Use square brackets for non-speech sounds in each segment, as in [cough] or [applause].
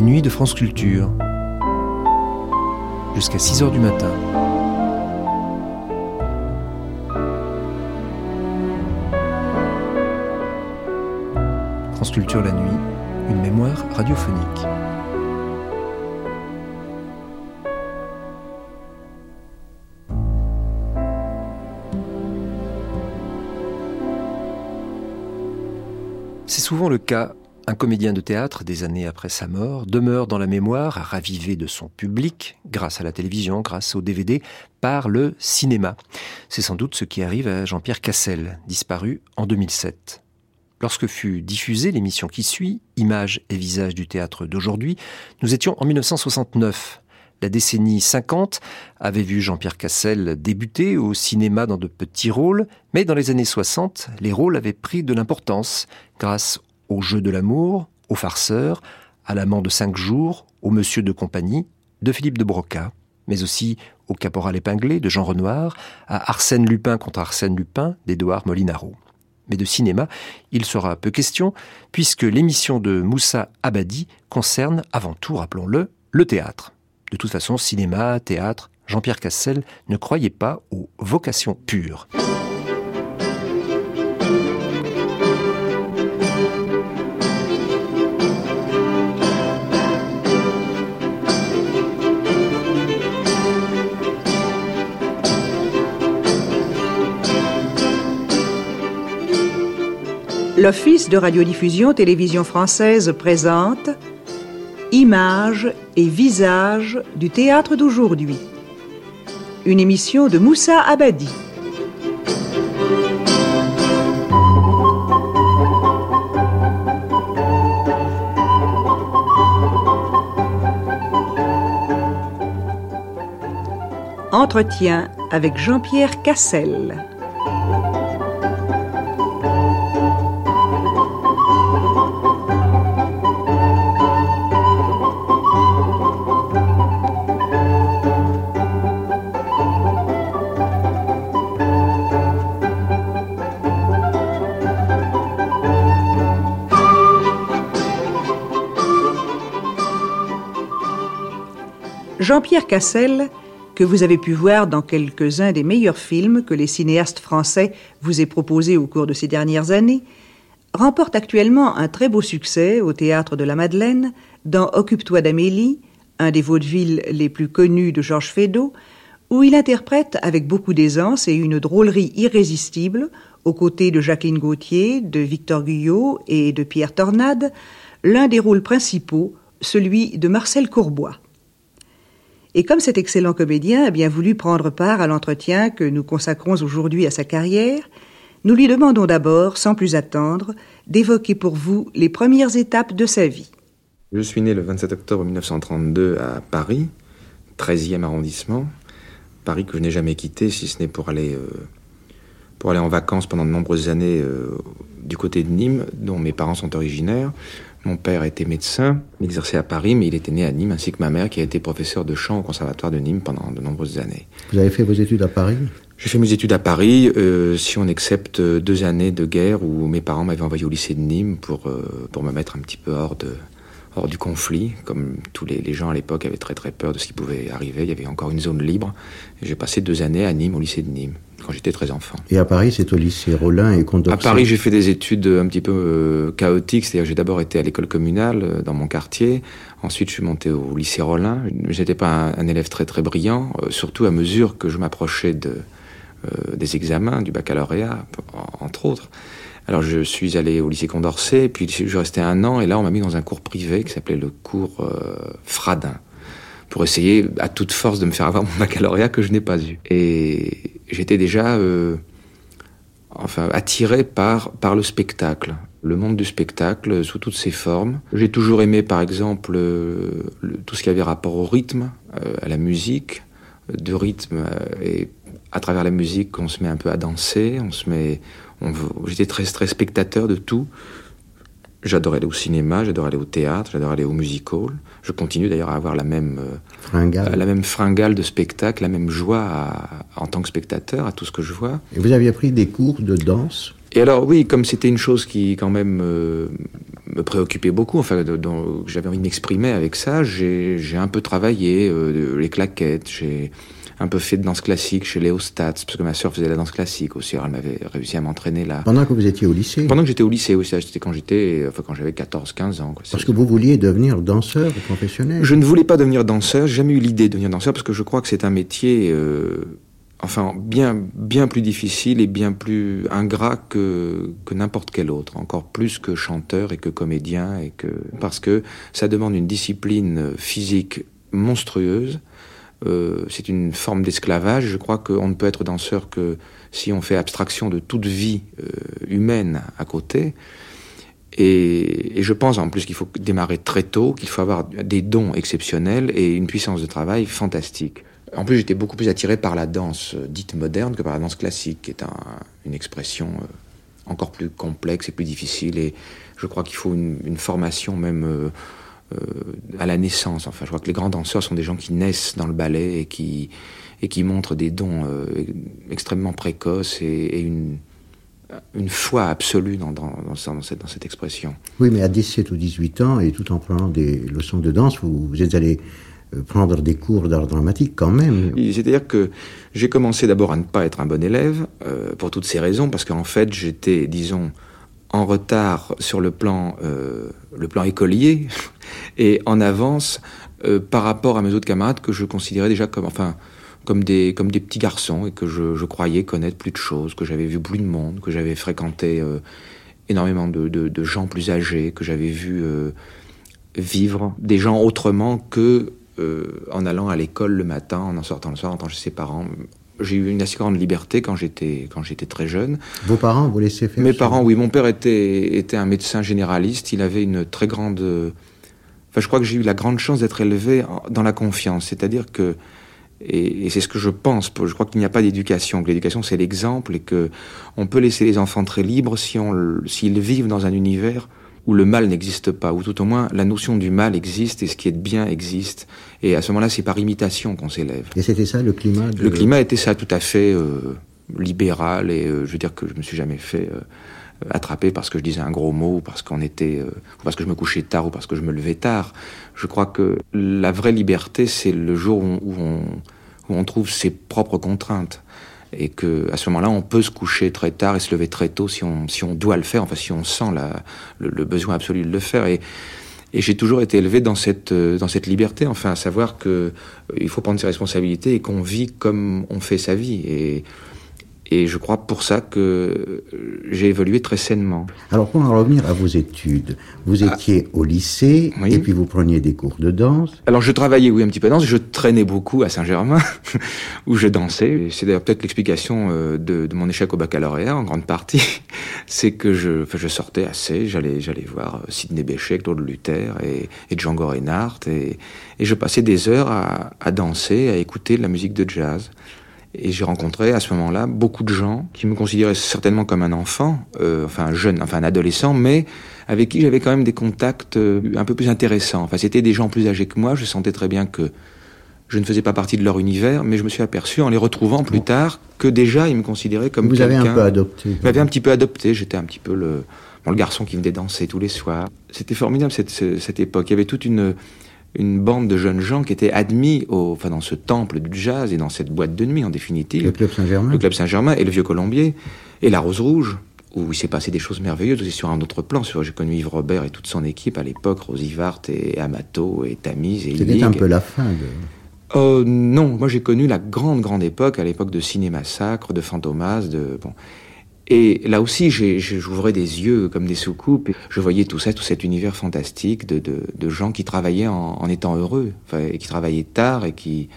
les nuits de France Culture, jusqu'à 6 heures du matin. France Culture la nuit, une mémoire radiophonique. C'est souvent le cas un comédien de théâtre, des années après sa mort, demeure dans la mémoire, ravivé de son public, grâce à la télévision, grâce au DVD, par le cinéma. C'est sans doute ce qui arrive à Jean-Pierre Cassel, disparu en 2007. Lorsque fut diffusée l'émission qui suit, Images et visages du théâtre d'aujourd'hui, nous étions en 1969. La décennie 50 avait vu Jean-Pierre Cassel débuter au cinéma dans de petits rôles, mais dans les années 60, les rôles avaient pris de l'importance grâce au jeu de l'amour, au farceur, à l'amant de cinq jours, au monsieur de compagnie de Philippe de Broca, mais aussi au caporal épinglé de Jean Renoir, à Arsène Lupin contre Arsène Lupin d'Édouard Molinaro. Mais de cinéma, il sera peu question, puisque l'émission de Moussa Abadi concerne avant tout, rappelons-le, le théâtre. De toute façon, cinéma, théâtre, Jean-Pierre Cassel ne croyait pas aux vocations pures. L'Office de radiodiffusion télévision française présente Images et visages du théâtre d'aujourd'hui. Une émission de Moussa Abadi. Entretien avec Jean-Pierre Cassel. Jean-Pierre Cassel, que vous avez pu voir dans quelques-uns des meilleurs films que les cinéastes français vous aient proposés au cours de ces dernières années, remporte actuellement un très beau succès au théâtre de la Madeleine, dans Occupe-toi d'Amélie, un des vaudevilles les plus connus de Georges Feydeau, où il interprète avec beaucoup d'aisance et une drôlerie irrésistible, aux côtés de Jacqueline Gauthier, de Victor Guyot et de Pierre Tornade, l'un des rôles principaux, celui de Marcel Courbois. Et comme cet excellent comédien a bien voulu prendre part à l'entretien que nous consacrons aujourd'hui à sa carrière, nous lui demandons d'abord, sans plus attendre, d'évoquer pour vous les premières étapes de sa vie. Je suis né le 27 octobre 1932 à Paris, 13e arrondissement. Paris que je n'ai jamais quitté, si ce n'est pour aller, euh, pour aller en vacances pendant de nombreuses années euh, du côté de Nîmes, dont mes parents sont originaires. Mon père était médecin, il exerçait à Paris, mais il était né à Nîmes, ainsi que ma mère, qui a été professeur de chant au conservatoire de Nîmes pendant de nombreuses années. Vous avez fait vos études à Paris? J'ai fait mes études à Paris, euh, si on accepte deux années de guerre où mes parents m'avaient envoyé au lycée de Nîmes pour, euh, pour me mettre un petit peu hors, de, hors du conflit. Comme tous les, les gens à l'époque avaient très très peur de ce qui pouvait arriver, il y avait encore une zone libre. J'ai passé deux années à Nîmes, au lycée de Nîmes quand j'étais très enfant. Et à Paris, c'est au lycée Rollin et Condorcet À Paris, j'ai fait des études un petit peu euh, chaotiques, c'est-à-dire j'ai d'abord été à l'école communale euh, dans mon quartier, ensuite je suis monté au lycée Rollin. J'étais pas un, un, élève très très brillant, euh, surtout à mesure que je m'approchais de, des examens, du baccalauréat, entre autres. Alors je suis allé au lycée Condorcet, puis je restais un an, et là on m'a mis dans un cours privé qui s'appelait le cours euh, Fradin pour essayer à toute force de me faire avoir mon baccalauréat que je n'ai pas eu. Et j'étais déjà euh, enfin attiré par par le spectacle, le monde du spectacle sous toutes ses formes. J'ai toujours aimé par exemple euh, tout ce qui avait rapport au rythme, à la musique, de rythme et à travers la musique on se met un peu à danser, on se met j'étais très très spectateur de tout. J'adorais aller au cinéma, j'adorais aller au théâtre, j'adorais aller au musical. Je continue d'ailleurs à avoir la même euh, fringale. la même fringale de spectacle, la même joie à, en tant que spectateur à tout ce que je vois. Et vous aviez pris des cours de danse? Et alors oui, comme c'était une chose qui quand même euh, me préoccupait beaucoup, enfin, j'avais envie de m'exprimer avec ça. J'ai un peu travaillé euh, les claquettes, j'ai un peu fait de danse classique chez Léo Stats, parce que ma sœur faisait la danse classique aussi, elle m'avait réussi à m'entraîner là. Pendant que vous étiez au lycée Pendant que j'étais au lycée, oui, c'était quand j'étais, enfin quand j'avais 14-15 ans. Quoi. Parce que vous vouliez devenir danseur professionnel Je ne voulais pas devenir danseur, j'ai jamais eu l'idée de devenir danseur, parce que je crois que c'est un métier... Euh, enfin bien bien plus difficile et bien plus ingrat que que n'importe quel autre, encore plus que chanteur et que comédien et que parce que ça demande une discipline physique monstrueuse. Euh, c'est une forme d'esclavage. Je crois qu'on ne peut être danseur que si on fait abstraction de toute vie euh, humaine à côté. Et, je pense en plus qu'il faut démarrer très tôt, qu'il faut avoir des dons exceptionnels et une puissance de travail fantastique. En plus, j'étais beaucoup plus attiré par la danse euh, dite moderne que par la danse classique, qui est un, une expression encore plus complexe et plus difficile. Et je crois qu'il faut une, formation même à la naissance. Enfin, je crois que les grands danseurs sont des gens qui naissent dans le ballet et qui, et qui montrent des dons euh, extrêmement précoces et, et une, une foi absolue dans, dans, dans, cette, dans, cette, expression. Oui, mais à 17 ou 18 ans, et tout en prenant des leçons de danse, vous, vous êtes allé euh, prendre des cours d'art dramatique quand même. C'est-à-dire que j'ai commencé d'abord à ne pas être un bon élève, euh, pour toutes ces raisons, parce qu'en fait j'étais, disons, en retard sur le plan, euh, le plan écolier [laughs] et en avance euh, par rapport à mes autres camarades que je considérais déjà comme, enfin, comme des, comme des petits garçons et que je, je croyais connaître plus de choses, que j'avais vu plus de monde, que j'avais fréquenté euh, énormément de, de, gens plus âgés, que j'avais vu vivre des gens autrement que en allant à l'école le matin, en en sortant le soir, en tant que ses parents. J'ai eu une assez grande liberté quand j'étais quand j'étais très jeune. Vos parents vous laissaient faire Mes parents, oui. Mon père était était un médecin généraliste. Il avait une très grande. Enfin, je crois que j'ai eu la grande chance d'être élevé dans la confiance. C'est-à-dire que et, et c'est ce que je pense. Je crois qu'il n'y a pas d'éducation. Que l'éducation c'est l'exemple et que on peut laisser les enfants très libres si on s'ils vivent dans un univers où le mal n'existe pas, ou tout au moins la notion du mal existe et ce qui est bien existe. Et à ce moment-là, c'est par imitation qu'on s'élève. Et c'était ça le climat de... Le climat était ça, tout à fait euh, libéral, et euh, je veux dire que je me suis jamais fait euh, attraper parce que je disais un gros mot, ou parce qu'on était, euh, ou parce que je me couchais tard, ou parce que je me levais tard. Je crois que la vraie liberté, c'est le jour où on, où on trouve ses propres contraintes et que à ce moment-là, on peut se coucher très tard et se lever très tôt si on, si on doit le faire, enfin si on sent la, le, besoin absolu de le faire. Et, et j'ai toujours été élevé dans cette, dans cette liberté, enfin à savoir que euh, il faut prendre ses responsabilités et qu'on vit comme on fait sa vie. Et, et je crois pour ça que j'ai évolué très sainement. Alors pour en revenir à vos études, vous étiez ah, au lycée oui. et puis vous preniez des cours de danse. Alors je travaillais oui un petit peu de danse, je traînais beaucoup à Saint-Germain [laughs] où je dansais. C'est d'ailleurs peut-être l'explication euh, de, de, mon échec au baccalauréat en grande partie, [laughs] c'est que je, sortais assez, j'allais j'allais voir Sidney Bechet, Claude Luther et, et Django Reinhardt et, et je passais des heures à, à danser, à écouter de la musique de jazz. Et j'ai rencontré à ce moment-là beaucoup de gens qui me considéraient certainement comme un enfant, euh, enfin un jeune, enfin un adolescent, mais avec qui j'avais quand même des contacts euh, un peu plus intéressants. Enfin, c'était des gens plus âgés que moi. Je sentais très bien que je ne faisais pas partie de leur univers, mais je me suis aperçu en les retrouvant plus tard que déjà ils me considéraient comme vous avez un peu adopté. Vous m'avez un petit peu adopté. J'étais un petit peu le bon, le garçon qui venait danser tous les soirs. C'était formidable cette, cette époque. Il y avait toute une une bande de jeunes gens qui étaient admis au, enfin, dans ce temple du jazz et dans cette boîte de nuit, en définitive. Le Club Saint-Germain. Le Club Saint-Germain et le Vieux Colombier et la Rose Rouge, où il s'est passé des choses merveilleuses aussi sur un autre plan. J'ai connu Yves Robert et toute son équipe à l'époque, Rosy Vart et Amato et Tamise et C'était un peu la fin de... Euh, non, moi j'ai connu la grande, grande époque, à l'époque de Cinéma Sacre, de Fantomas, de... Bon. Et là aussi, j'ouvrais des yeux comme des soucoupes. Je voyais tout ça, tout cet univers fantastique de, gens qui travaillaient en, étant heureux, et qui travaillaient tard et qui,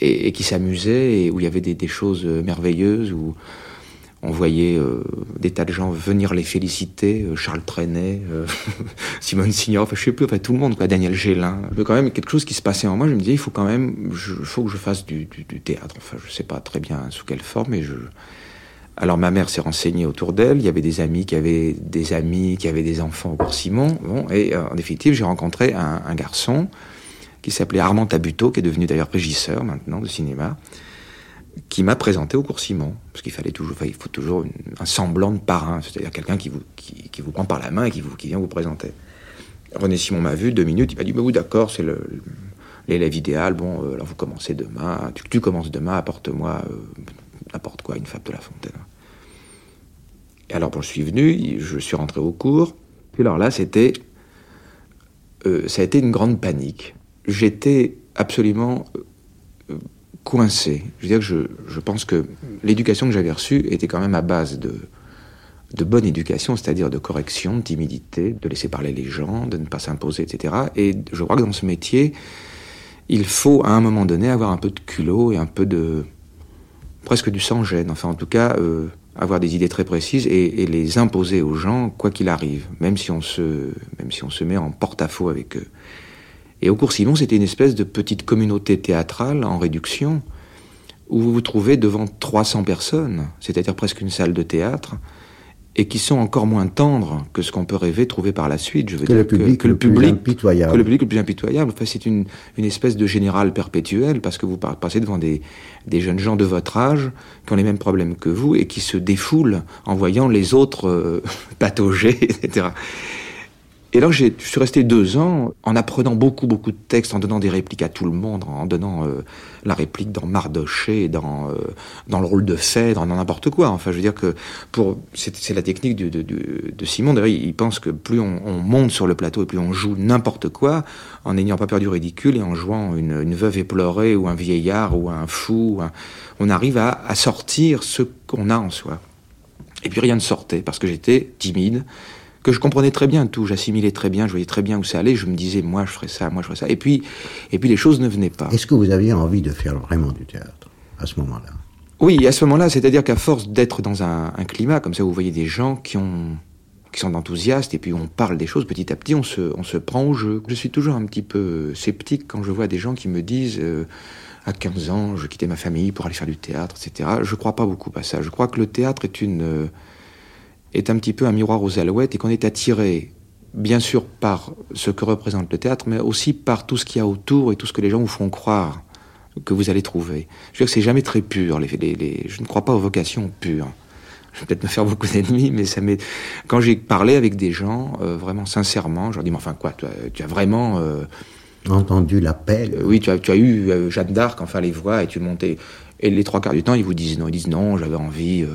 et, qui s'amusaient, et où il y avait des, choses merveilleuses, où on voyait euh, des tas de gens venir les féliciter, euh, Charles Trenet, euh, [laughs] Simone Signor, enfin je sais plus, enfin tout le monde, Daniel Gélin. Mais quand même quelque chose qui se passait en moi, je me disais, il faut quand même, il faut que je fasse du, du, du théâtre. Enfin, je sais pas très bien sous quelle forme, mais je alors ma mère s'est renseignée autour d'elle. Il y avait des amis qui avaient des amis qui avaient des enfants au cours Simon. Bon, et euh, en définitive, j'ai rencontré un, garçon qui s'appelait Armand Tabuteau, qui est devenu d'ailleurs régisseur maintenant de cinéma, qui m'a présenté au cours Simon, parce qu'il fallait toujours, il faut toujours un semblant de parrain, c'est-à-dire quelqu'un qui vous, qui, vous prend par la main et qui, vous, qui vient vous présenter. René Simon m'a vu deux minutes, il m'a dit bah, oui d'accord, c'est l'élève idéal. Bon, euh, alors vous commencez demain, tu, tu commences demain, apporte-moi euh, n'importe quoi, une fable de la fontaine. Et alors bon, je suis venu, je suis rentré au cours. Puis alors là, c'était, euh, ça a été une grande panique. J'étais absolument coincé. Je veux dire que je, je pense que l'éducation que j'avais reçue était quand même à base de, de bonne éducation, c'est-à-dire de correction, de timidité, de laisser parler les gens, de ne pas s'imposer, etc. Et je crois que dans ce métier, il faut à un moment donné avoir un peu de culot et un peu de presque du sang-gêne. Enfin, en tout cas, euh, avoir des idées très précises et, et, les imposer aux gens quoi qu'il arrive, même si on se, même si on se met en porte-à-faux avec eux. Et au cours Simon, c'était une espèce de petite communauté théâtrale en réduction où vous vous trouvez devant 300 personnes, c'est-à-dire presque une salle de théâtre, et qui sont encore moins tendres que ce qu'on peut rêver trouver par la suite. Je veux que, dire le public, que, le, public plus impitoyable. Que le public le plus impitoyable. Enfin, c'est une, une espèce de général perpétuel parce que vous passez devant des, des jeunes gens de votre âge qui ont les mêmes problèmes que vous et qui se défoulent en voyant les autres euh, [laughs] patauger, etc. Et là, je suis resté deux ans en apprenant beaucoup, beaucoup de textes, en donnant des répliques à tout le monde, en donnant euh, la réplique dans Mardoché, dans, euh, dans le rôle de Phèdre, dans n'importe quoi. Enfin, je veux dire que pour c'est la technique de, de, de, Simon. D'ailleurs, il pense que plus on, on, monte sur le plateau et plus on joue n'importe quoi, en n'ayant pas peur du ridicule et en jouant une, une veuve éplorée ou un vieillard ou un fou, on arrive à, à sortir ce qu'on a en soi. Et puis rien ne sortait parce que j'étais timide que je comprenais très bien tout, j'assimilais très bien, je voyais très bien où ça allait, je me disais moi je ferais ça, moi je ferais ça, et puis, et puis les choses ne venaient pas. Est-ce que vous aviez envie de faire vraiment du théâtre à ce moment-là? Oui, à ce moment-là, c'est-à-dire qu'à force d'être dans un, un, climat comme ça, où vous voyez des gens qui ont qui sont enthousiastes et puis on parle des choses petit à petit, on se, on se prend au jeu. Je suis toujours un petit peu sceptique quand je vois des gens qui me disent euh, à 15 ans, je quittais ma famille pour aller faire du théâtre, etc. Je crois pas beaucoup à ça. Je crois que le théâtre est une euh, est un petit peu un miroir aux alouettes et qu'on est attiré, bien sûr, par ce que représente le théâtre, mais aussi par tout ce qu'il y a autour et tout ce que les gens vous font croire que vous allez trouver. Je veux dire que c'est jamais très pur. Les, les, je ne crois pas aux vocations pures. Je vais peut-être me faire beaucoup d'ennemis, mais ça m'est. Quand j'ai parlé avec des gens, euh, vraiment sincèrement, je leur dis, mais enfin quoi, tu as, tu as vraiment. Euh, entendu l'appel. Euh, oui, tu as, tu as eu euh, Jeanne d'Arc, enfin les voix, et tu montais. Et les trois quarts du temps, ils vous disent non, ils disent non, j'avais envie.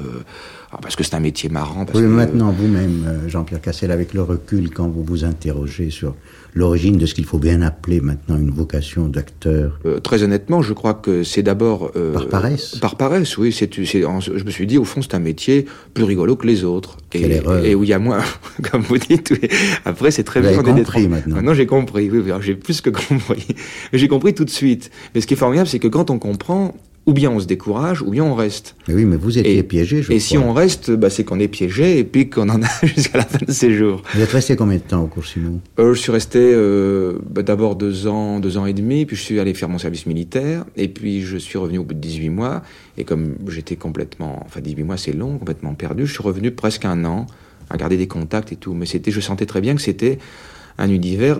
Ah, parce que c'est un métier marrant. Parce oui, que, maintenant, vous-même, euh, Jean-Pierre Cassel, avec le recul, quand vous vous interrogez sur l'origine de ce qu'il faut bien appeler maintenant une vocation d'acteur euh, Très honnêtement, je crois que c'est d'abord... Euh, par paresse Par paresse, oui. C'est, je me suis dit, au fond, c'est un métier plus rigolo que les autres. Et, erreur. et où il y a moins, [laughs] comme vous dites. Oui. Après, c'est très vous bien. Avez compris maintenant. Maintenant, j'ai compris. Oui, j'ai plus que [laughs] compris. J'ai compris tout de suite. Mais ce qui est formidable, c'est que quand on comprend, ou bien on se décourage, ou bien on reste. Mais oui, mais vous étiez et, piégé, je Et crois. si on reste, bah, c'est qu'on est piégé et puis qu'on en a [laughs] jusqu'à la fin de ses jours. Vous êtes resté combien de temps au cours Simon? Euh, Je suis resté euh, bah, d'abord deux ans, deux ans et demi, puis je suis allé faire mon service militaire, et puis je suis revenu au bout de 18 mois, et comme j'étais complètement, enfin 18 mois c'est long, complètement perdu, je suis revenu presque un an à garder des contacts et tout, mais c'était, je sentais très bien que c'était un univers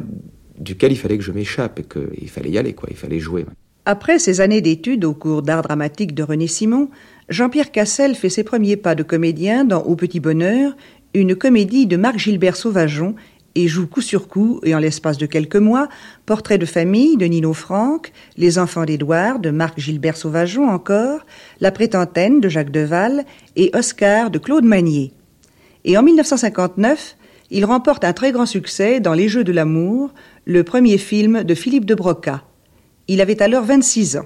duquel il fallait que je m'échappe et qu'il fallait y aller, quoi, il fallait jouer. Après ses années d'études au cours d'art dramatique de René Simon, Jean-Pierre Cassel fait ses premiers pas de comédien dans Au Petit Bonheur, une comédie de Marc Gilbert Sauvageon, et joue coup sur coup, et en l'espace de quelques mois, Portrait de famille de Nino Franck, Les enfants d'Édouard de Marc Gilbert Sauvageon encore, La prétentaine de Jacques Deval et Oscar de Claude Magnier. Et en 1959, il remporte un très grand succès dans Les Jeux de l'amour, le premier film de Philippe de Broca. Il avait alors 26 ans.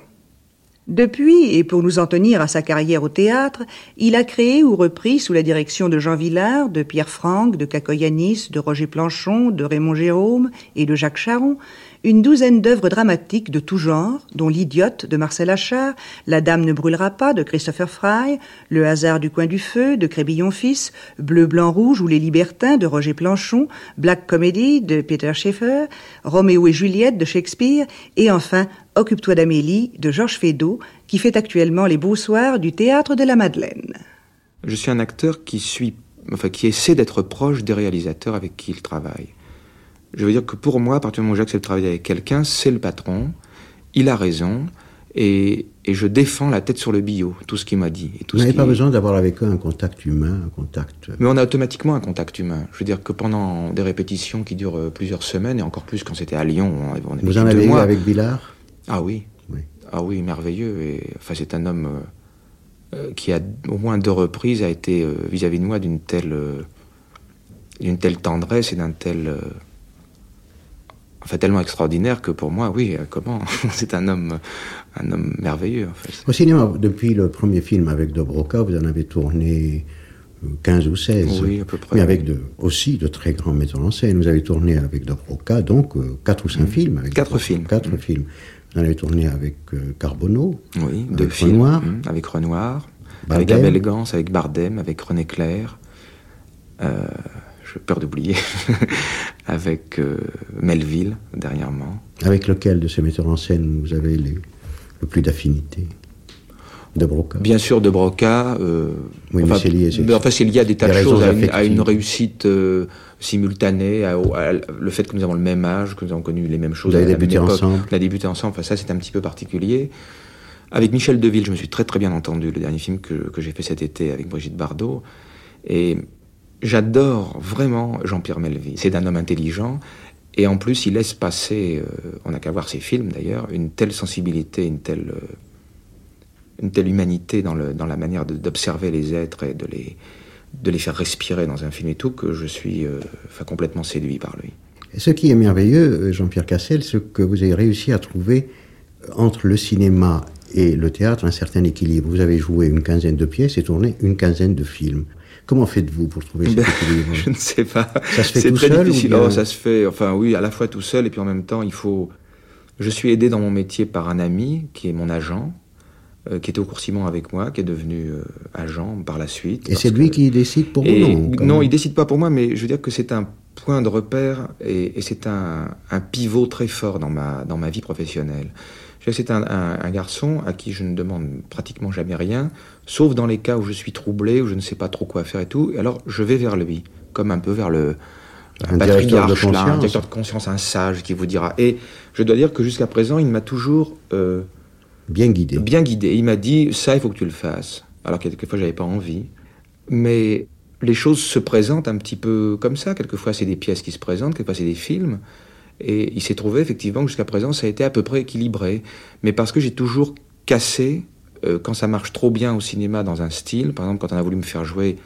Depuis, et pour nous en tenir à sa carrière au théâtre, il a créé ou repris, sous la direction de Jean Villard, de Pierre Franck, de Cacoyanis, de Roger Planchon, de Raymond Jérôme et de Jacques Charon, une douzaine d'œuvres dramatiques de tout genre, dont L'Idiote de Marcel Achard, La Dame ne brûlera pas de Christopher Fry, Le hasard du coin du feu de Crébillon fils, Bleu, blanc, rouge ou Les Libertins de Roger Planchon, Black Comedy de Peter Schaeffer, Roméo et Juliette de Shakespeare, et enfin Occupe-toi d'Amélie de Georges Feydeau, qui fait actuellement les beaux soirs du théâtre de la Madeleine. Je suis un acteur qui suit, enfin qui essaie d'être proche des réalisateurs avec qui il travaille. Je veux dire que pour moi, à partir du moment où j'accepte de travailler avec quelqu'un, c'est le patron, il a raison, Et, et, je défends la tête sur le bio, tout ce qu'il m'a dit. Et tout Vous n'avez pas besoin d'avoir avec eux un contact humain, un contact... Mais on a automatiquement un contact humain. Je veux dire que pendant des répétitions qui durent euh, plusieurs semaines, et encore plus quand c'était à Lyon, on, Vous en avez eu mois. avec Billard? Ah oui. Oui. Ah oui, merveilleux. Et, enfin, c'est un homme euh, euh, qui, a au moins deux reprises, a été euh, vis-à-vis de moi d'une telle, euh, d'une telle tendresse et d'un tel. Euh, enfin, tellement extraordinaire que pour moi, oui, euh, comment [laughs] C'est un homme, un homme merveilleux, en fait. Au cinéma, depuis le premier film avec Dobroka, vous en avez tourné euh, 15 ou 16. Oui, à peu près. Mais avec de, aussi de très grands metteurs en scène. Vous avez tourné avec Dobroka, donc 4 ou 5 films. Avec Mm. Quatre Dobroka. films. Quatre Mm. films. Vous en avez tourné avec euh, Carbonneau. Oui, Avec deux films. Renoir. hum, avec Renoir. Bardem. Avec Abel Gance, avec Bardem, avec René Clair. Euh, peur d'oublier. [laughs] avec euh, Melville, dernièrement. Avec lequel de ces metteurs en scène vous avez les- le plus d'affinité? Dobroka. Bien sûr, de Broca. euh, Oui, mais c'est lié, c'est- enfin, c'est lié à des tas de choses, à une, à une réussite euh, simultanée, à- le fait que nous avons le même âge, que nous avons connu les mêmes choses. Vous avez débuté ensemble. On a débuté ensemble. Enfin, ça, c'est un petit peu particulier. Avec Michel Deville, je me suis très très bien entendu. Le dernier film que, que j'ai fait cet été avec Brigitte Bardot. Et j'adore vraiment Jean-Pierre Melville. C'est un homme intelligent. Et en plus, il laisse passer, euh, on n'a qu'à voir ses films d'ailleurs, une telle sensibilité, une telle, euh, une telle humanité dans, le, dans la manière d'observer les êtres et de les, de les faire respirer dans un film et tout, que je suis euh, complètement séduit par lui. Ce qui est merveilleux, Jean-Pierre Cassel, c'est que vous avez réussi à trouver entre le cinéma et le théâtre un certain équilibre. Vous avez joué une quinzaine de pièces et tourné une quinzaine de films. Comment faites-vous pour trouver cet Ben, équilibre [laughs] Je ne sais pas. Ça se fait C'est tout très seul ou difficile. bien- Oh, ça se fait, enfin oui, à la fois tout seul et puis en même temps, il faut. Je suis aidé dans mon métier par un ami qui est mon agent, euh, qui était au cours Simon avec moi, qui est devenu euh, agent par la suite. Et c'est lui que- qui décide pour vous Et non non, Comment il décide pas pour moi, mais je veux dire que c'est un point de repère et, et c'est un, un pivot très fort dans ma, dans ma vie professionnelle. C'est un, un- un garçon à qui je ne demande pratiquement jamais rien, sauf dans les cas où je suis troublé, où je ne sais pas trop quoi faire et tout. Et alors je vais vers lui, comme un peu vers le Un directeur de patriarche, là, un conscience. directeur de conscience, un sage qui vous dira. Et je dois dire que jusqu'à présent, il m'a toujours euh, Bien guidé. bien guidé. Il m'a dit ça, il faut que tu le fasses. Alors que quelquefois, j'avais pas envie. Mais les choses se présentent un petit peu comme ça. Quelquefois, c'est des pièces qui se présentent, quelquefois, c'est des films. Et il s'est trouvé effectivement que jusqu'à présent, ça a été à peu près équilibré. Mais parce que j'ai toujours cassé, euh, quand ça marche trop bien au cinéma dans un style, par exemple, quand on a voulu me faire jouer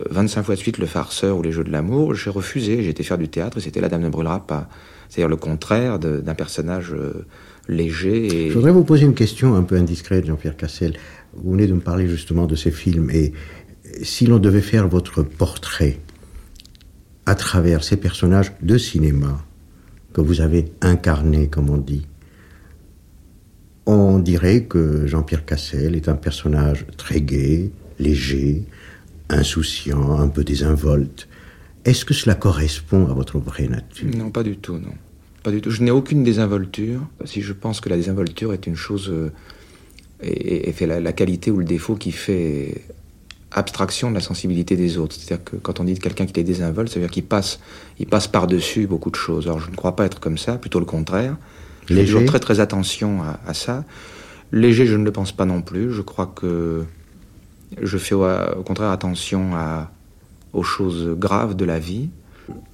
euh, 25 fois de suite le farceur ou les jeux de l'amour, j'ai refusé. J'ai été faire du théâtre et c'était La Dame ne brûlera pas. C'est-à-dire le contraire d'un personnage euh, léger. Je voudrais vous poser une question un peu indiscrète, Jean-Pierre Cassel. Vous venez de me parler justement de ces films. Et si l'on devait faire votre portrait à travers ces personnages de cinéma que vous avez incarnés, comme on dit, on dirait que Jean-Pierre Cassel est un personnage très gai, léger, insouciant, un peu désinvolte. Est-ce que cela correspond à votre vraie nature? Non, pas du tout, non. Pas du tout. Je n'ai aucune désinvolture. Si je pense que la désinvolture est une chose euh, et, et fait la qualité ou le défaut qui fait abstraction de la sensibilité des autres. C'est-à-dire que quand on dit de quelqu'un qu'il est désinvolte, ça veut dire qu'il passe, il passe par-dessus beaucoup de choses. Alors je ne crois pas être comme ça, plutôt le contraire. Je fais toujours très très attention à, à ça. Léger, je ne le pense pas non plus. Je crois que je fais au, au contraire attention à, aux choses graves de la vie.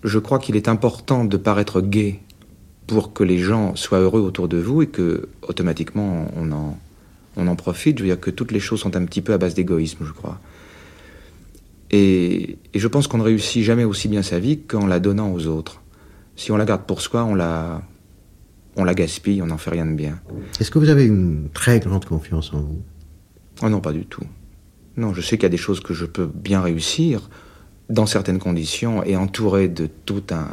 Je crois qu'il est important de paraître gai pour que les gens soient heureux autour de vous et que automatiquement on en, on en profite. Je veux dire que toutes les choses sont un petit peu à base d'égoïsme, je crois. Et, et je pense qu'on ne réussit jamais aussi bien sa vie qu'en la donnant aux autres. Si on la garde pour soi, on la, on la gaspille, on n'en fait rien de bien. Est-ce que vous avez une très grande confiance en vous? Oh non, pas du tout. Non, je sais qu'il y a des choses que je peux bien réussir dans certaines conditions et entouré de tout un,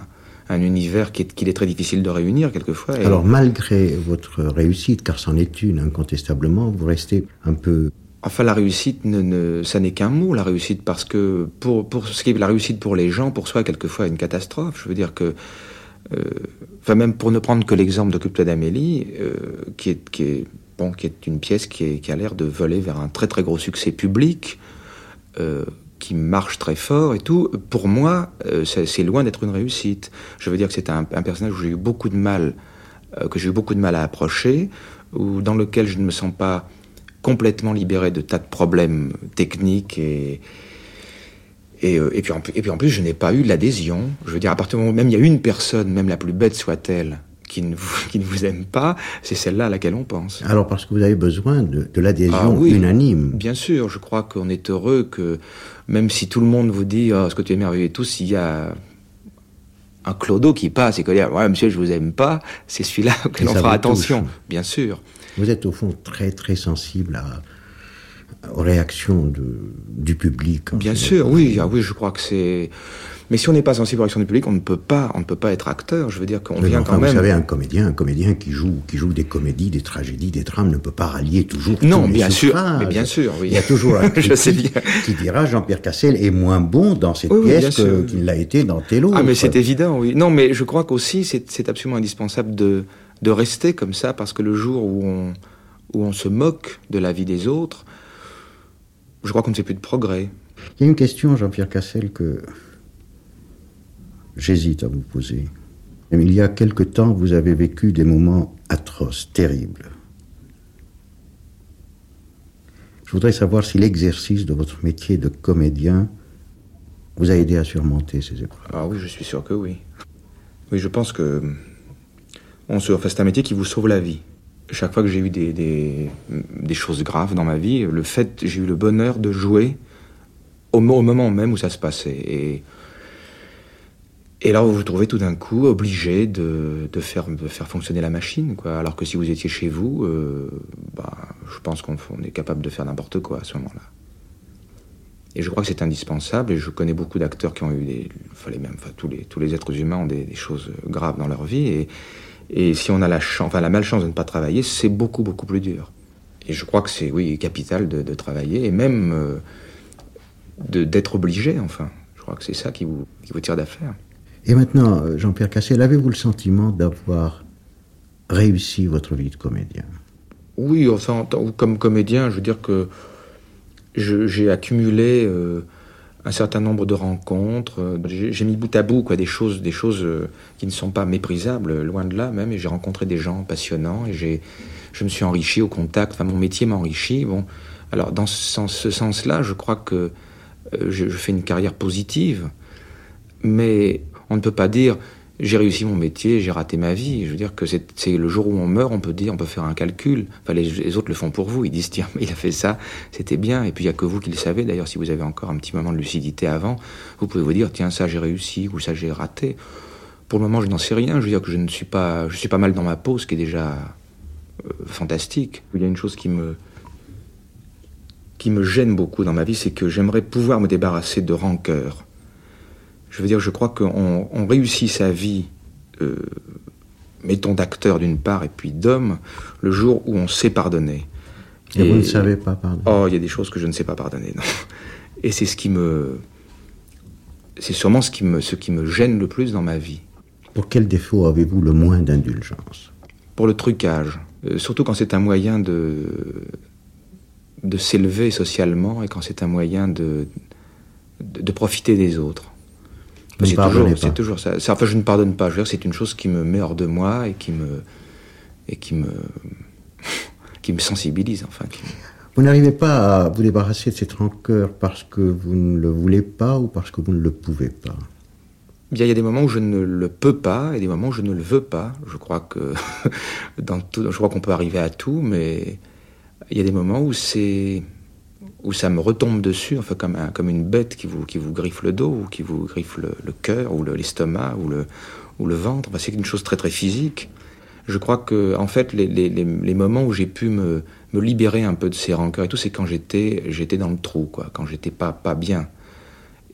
un univers qui est- qu'il est, très difficile de réunir quelquefois. Et- Alors, malgré votre réussite, car c'en est une incontestablement, vous restez un peu. Enfin, la réussite, ne, ne- ça n'est qu'un mot, la réussite, parce que pour, pour ce qui est la réussite pour les gens, pour soi, quelquefois, une catastrophe. Je veux dire que, euh, enfin, même pour ne prendre que l'exemple d'Occupe-toi d'Amélie, euh, qui, est, qui, est, bon, qui est une pièce qui, est- qui a l'air de voler vers un très très gros succès public, euh, qui marche très fort et tout, pour moi, euh, c'est c'est loin d'être une réussite. Je veux dire que c'est un, un personnage où j'ai eu beaucoup de mal, euh, que j'ai eu beaucoup de mal à approcher, ou dans lequel je ne me sens pas complètement libéré de tas de problèmes techniques et, et, euh, et, puis, en, et puis en plus, je n'ai pas eu l'adhésion. Je veux dire, à partir du moment où même il y a une personne, même la plus bête soit-elle, qui ne, vous, [laughs] qui ne vous aime pas, c'est celle-là à laquelle on pense. Alors parce que vous avez besoin de, de l'adhésion ah, oui, unanime. Bien sûr, je crois qu'on est heureux que même si tout le monde vous dit oh, ce que tu es merveilleux et tout, s'il y a un clodo qui passe et qui dit ouais monsieur je vous aime pas, c'est celui-là [laughs] auquel on fera attention, touche. bien sûr. Vous êtes au fond très très sensible à, aux réactions de, du public. Bien sûr, oui, ah oui, je crois que c'est. Mais si on n'est pas sensible aux réactions du public, on ne peut pas, on ne peut pas être acteur. Je veux dire qu'on vient enfin, quand même. Vous savez, un comédien, un comédien qui joue, qui joue des comédies, des tragédies, des drames, ne peut pas rallier toujours. Non, bien sûr, mais bien sûr, oui. Il y a toujours un [laughs] critique qui dira Jean-Pierre Cassel est moins bon dans cette oui, pièce qu'il qu l'a été dans tel autre. Ah, mais c'est évident, oui. Non, mais je crois qu'aussi c'est absolument indispensable de de rester comme ça parce que le jour où on où on se moque de la vie des autres, je crois qu'on ne fait plus de progrès. Il y a une question, Jean-Pierre Cassel, que j'hésite à vous poser. Il y a quelque temps, vous avez vécu des moments atroces, terribles. Je voudrais savoir si l'exercice de votre métier de comédien vous a aidé à surmonter ces épreuves. Ah oui, je suis sûr que oui. Oui, je pense que on se, enfin, c'est un métier qui vous sauve la vie chaque fois que j'ai eu des, des, choses graves dans ma vie, le fait, j'ai eu le bonheur de jouer au, moment même où ça se passait. Et, là, vous vous trouvez tout d'un coup obligé de, de, faire, faire fonctionner la machine, quoi. Alors que si vous étiez chez vous, euh, bah, je pense qu'on est capable de faire n'importe quoi à ce moment-là. Et je crois que c'est indispensable, et je connais beaucoup d'acteurs qui ont eu des. Les mêmes, enfin, tous, les, tous les êtres humains ont des, des choses graves dans leur vie, et, et si on a la, chance, enfin, la malchance de ne pas travailler, c'est beaucoup, beaucoup plus dur. Et je crois que c'est, oui, capital de, de travailler, et même euh, d'être obligé, enfin. Je crois que c'est ça qui vous, qui vous tire d'affaire. Et maintenant, Jean-Pierre Cassel, avez-vous le sentiment d'avoir réussi votre vie de comédien? Oui, enfin, comme comédien, je veux dire que j'ai accumulé euh, un certain nombre de rencontres. J'ai mis bout à bout quoi, des choses, des choses euh, qui ne sont pas méprisables, loin de là même. Et j'ai rencontré des gens passionnants et j'ai, je me suis enrichi au contact. Enfin, mon métier m'a enrichi. Bon, alors dans ce, sens, ce sens-là, je crois que euh, je, fais une carrière positive, mais on ne peut pas dire j'ai réussi mon métier, j'ai raté ma vie. Je veux dire que c'est le jour où on meurt, on peut dire, on peut faire un calcul. Enfin, les, autres le font pour vous. Ils disent, tiens, il a fait ça, c'était bien. Et puis, il n'y a que vous qui le savez. D'ailleurs, si vous avez encore un petit moment de lucidité avant, vous pouvez vous dire, tiens, ça j'ai réussi ou ça j'ai raté. Pour le moment, je n'en sais rien. Je veux dire que je ne suis pas, je suis pas mal dans ma peau, ce qui est déjà euh, fantastique. Il y a une chose qui me, qui me gêne beaucoup dans ma vie, c'est que j'aimerais pouvoir me débarrasser de rancœur. Je veux dire, je crois qu'on on réussit sa vie, euh, mettons d'acteur d'une part et puis d'homme, le jour où on sait pardonner. Et, et, vous ne savez pas pardonner Oh, il y a des choses que je ne sais pas pardonner, non. [laughs] Et c'est ce qui me. C'est sûrement ce qui, me, ce qui me gêne le plus dans ma vie. Pour quel défaut avez-vous le moins d'indulgence? Pour le trucage. Euh, surtout quand c'est un moyen de, de s'élever socialement et quand c'est un moyen de, de, de profiter des autres. C'est toujours, toujours, ça. Enfin, je ne pardonne pas. Je veux dire, c'est une chose qui me met hors de moi et qui me et qui me [laughs] qui me sensibilise. Enfin, qui... Vous n'arrivez pas à vous débarrasser de cette rancœur parce que vous ne le voulez pas ou parce que vous ne le pouvez pas? Bien, il y a des moments où je ne le peux pas et des moments où je ne le veux pas. Je crois que [laughs] dans tout, je crois qu'on peut arriver à tout, mais il y a des moments où c'est où ça me retombe dessus, enfin comme, comme une bête qui vous, griffe le dos, ou qui vous griffe le, cœur, ou l'estomac, ou le, ventre. C'est une chose très très physique. Je crois que, en fait, les, moments où j'ai pu me, libérer un peu de ces rancœurs et tout, c'est quand j'étais, dans le trou, quand j'étais pas, bien.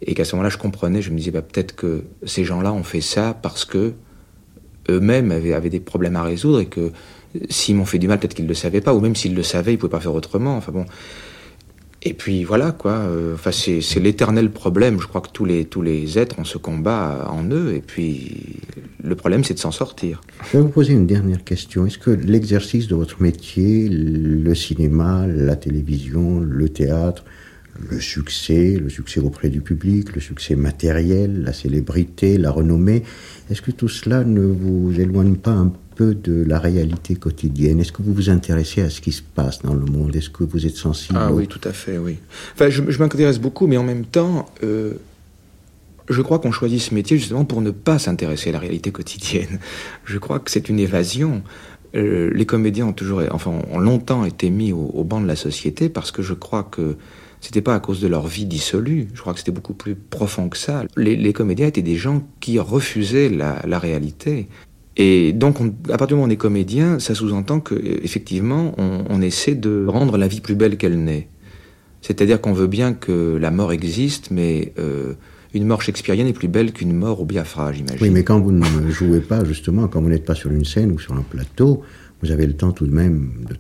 Et qu'à ce moment-là, je comprenais, je me disais, bah, peut-être que ces gens-là ont fait ça parce que eux-mêmes avaient, avaient des problèmes à résoudre et que s'ils m'ont fait du mal, peut-être qu'ils ne le savaient pas, ou même s'ils le savaient, ils ne pouvaient pas faire autrement. Enfin bon, et puis voilà, quoi. Euh, enfin, c'est l'éternel problème. Je crois que tous les, tous les êtres ont ce combat en eux. Et puis, le problème, c'est de s'en sortir. Je vais vous poser une dernière question. Est-ce que l'exercice de votre métier, le cinéma, la télévision, le théâtre, le succès, le succès auprès du public, le succès matériel, la célébrité, la renommée, est-ce que tout cela ne vous éloigne pas un peu de la réalité quotidienne Est-ce que vous vous intéressez à ce qui se passe dans le monde? Est-ce que vous êtes sensible Ah oui, tout à fait, oui. Enfin, je, m'intéresse beaucoup, mais en même temps, euh, je crois qu'on choisit ce métier justement pour ne pas s'intéresser à la réalité quotidienne. [laughs] Je crois que c'est une évasion. Euh, les comédiens ont toujours, enfin, ont longtemps été mis au, banc de la société parce que je crois que c'était pas à cause de leur vie dissolue. Je crois que c'était beaucoup plus profond que ça. Les, comédiens étaient des gens qui refusaient la, réalité. Et donc, à partir du moment où on est comédien, ça sous-entend que effectivement, on, essaie de rendre la vie plus belle qu'elle n'est. C'est-à-dire qu'on veut bien que la mort existe, mais euh, une mort shakespearienne est plus belle qu'une mort au Biafra, j'imagine. Oui, mais quand vous ne [laughs] jouez pas, justement, quand vous n'êtes pas sur une scène ou sur un plateau, vous avez le temps tout de même de,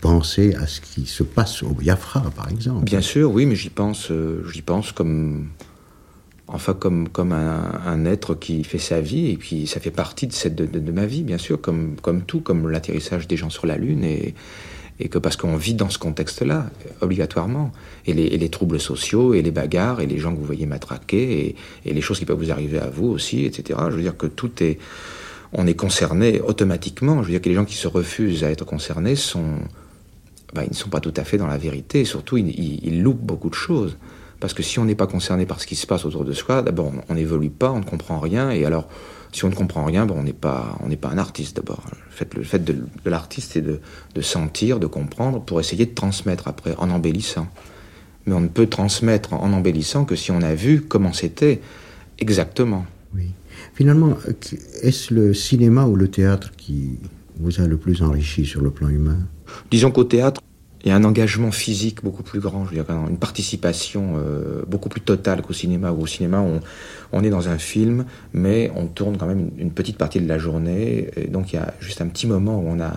penser à ce qui se passe au Biafra, par exemple. Bien sûr, oui, mais j'y pense, euh, j'y pense comme, enfin, comme, un, être qui fait sa vie, et puis ça fait partie de, ma vie, bien sûr, comme, tout, comme l'atterrissage des gens sur la Lune, et, et que parce qu'on vit dans ce contexte-là, obligatoirement, et les, troubles sociaux, et les bagarres, et les gens que vous voyez matraquer, et, les choses qui peuvent vous arriver à vous aussi, etc. Je veux dire que tout est... On est concerné automatiquement. Je veux dire que les gens qui se refusent à être concernés sont... Ben, ils ne sont pas tout à fait dans la vérité, et surtout, ils, ils, loupent beaucoup de choses. Parce que si on n'est pas concerné par ce qui se passe autour de soi, d'abord, on n'évolue pas, on ne comprend rien, et alors si on ne comprend rien, on n'est pas, on n'est pas un artiste d'abord. Le fait, le fait de, l'artiste, c'est de, de, sentir, de comprendre, pour essayer de transmettre après, en embellissant. Mais on ne peut transmettre en embellissant que si on a vu comment c'était exactement. Oui. Finalement, est-ce le cinéma ou le théâtre qui vous a le plus enrichi sur le plan humain? Disons qu'au théâtre, il y a un engagement physique beaucoup plus grand, je veux dire, une participation euh, beaucoup plus totale qu'au cinéma. Où au cinéma, on, on, est dans un film, mais on tourne quand même une, petite partie de la journée. Et donc il y a juste un petit moment où on a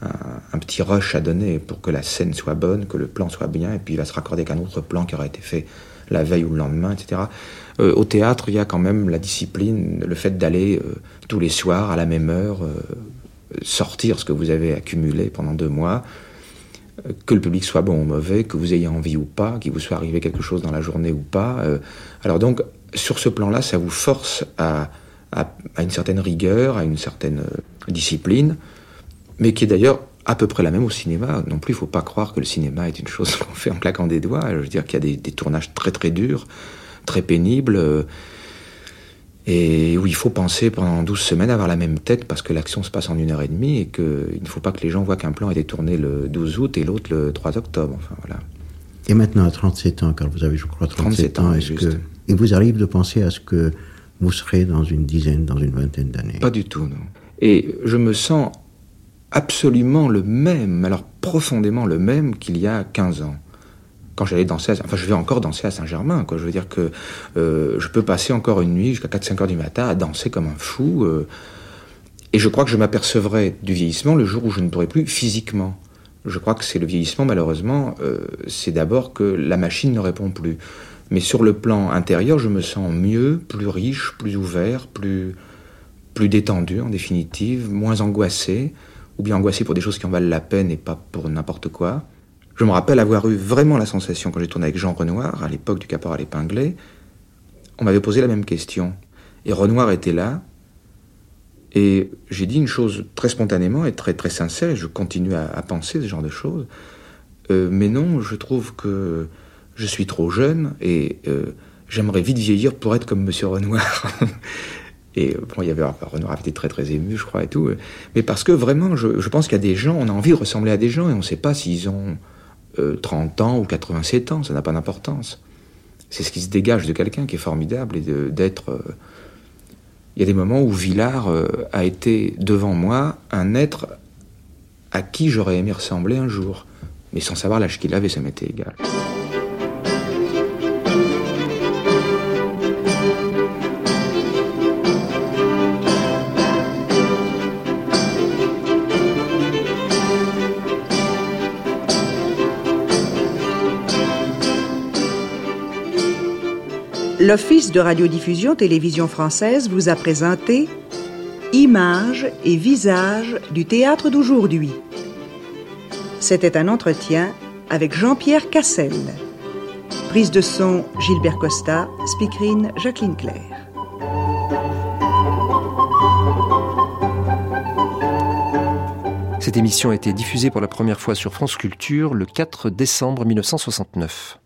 un, petit rush à donner pour que la scène soit bonne, que le plan soit bien, et puis il va se raccorder avec un autre plan qui aura été fait la veille ou le lendemain, etc. Euh, au théâtre, il y a quand même la discipline, le fait d'aller euh, tous les soirs à la même heure, sortir ce que vous avez accumulé pendant deux mois que le public soit bon ou mauvais, que vous ayez envie ou pas, qu'il vous soit arrivé quelque chose dans la journée ou pas. Euh, alors donc, sur ce plan-là, ça vous force à, une certaine rigueur, à une certaine euh, discipline, mais qui est d'ailleurs à peu près la même au cinéma. Non plus, il ne faut pas croire que le cinéma est une chose [laughs] qu'on fait en claquant des doigts. Je veux dire qu'il y a des, tournages très très durs, très pénibles. Et où il faut penser pendant 12 semaines avoir la même tête parce que l'action se passe en une heure et demie et qu'il ne faut pas que les gens voient qu'un plan a été tourné le 12 août et l'autre le 3 octobre. Enfin, voilà. Et maintenant, à 37 ans, car vous avez, je crois, 37, ans, est-ce que il vous arrive de penser à ce que vous serez dans une dizaine, dans une vingtaine d'années? Pas du tout, non. Et je me sens absolument le même, alors profondément le même qu'il y a 15 ans quand j'allais danser, enfin je vais encore danser à Saint-Germain, quoi. Je veux dire que euh, je peux passer encore une nuit jusqu'à 4-5 heures du matin à danser comme un fou. Euh, et je crois que je m'apercevrai du vieillissement le jour où je ne pourrai plus physiquement. Je crois que c'est le vieillissement, malheureusement, euh, c'est d'abord que la machine ne répond plus. Mais sur le plan intérieur, je me sens mieux, plus riche, plus ouvert, plus, plus détendu en définitive, moins angoissé, ou bien angoissé pour des choses qui en valent la peine et pas pour n'importe quoi. Je me rappelle avoir eu vraiment la sensation, quand j'ai tourné avec Jean Renoir, à l'époque du Caporal épinglé, on m'avait posé la même question. Et Renoir était là, et j'ai dit une chose très spontanément et très très sincère, je continue à, penser ce genre de choses. Euh, mais non, je trouve que je suis trop jeune et euh, j'aimerais vite vieillir pour être comme Monsieur Renoir. [laughs] et bon, il y avait Renoir avait été très très ému, je crois et tout. Mais parce que vraiment, je pense qu'il y a des gens, on a envie de ressembler à des gens et on ne sait pas s'ils ont 30 euh, ans ou 87 ans, ça n'a pas d'importance. C'est ce qui se dégage de quelqu'un qui est formidable et d'être. Euh, il y a des moments où Villard euh, a été devant moi un être à qui j'aurais aimé ressembler un jour, mais sans savoir l'âge qu'il avait, ça m'était égal. l'Office de radiodiffusion télévision française vous a présenté Images et visages du théâtre d'aujourd'hui. C'était un entretien avec Jean-Pierre Cassel. Prise de son Gilbert Costa, speakerine Jacqueline Claire. Cette émission a été diffusée pour la première fois sur France Culture le 4 décembre 1969.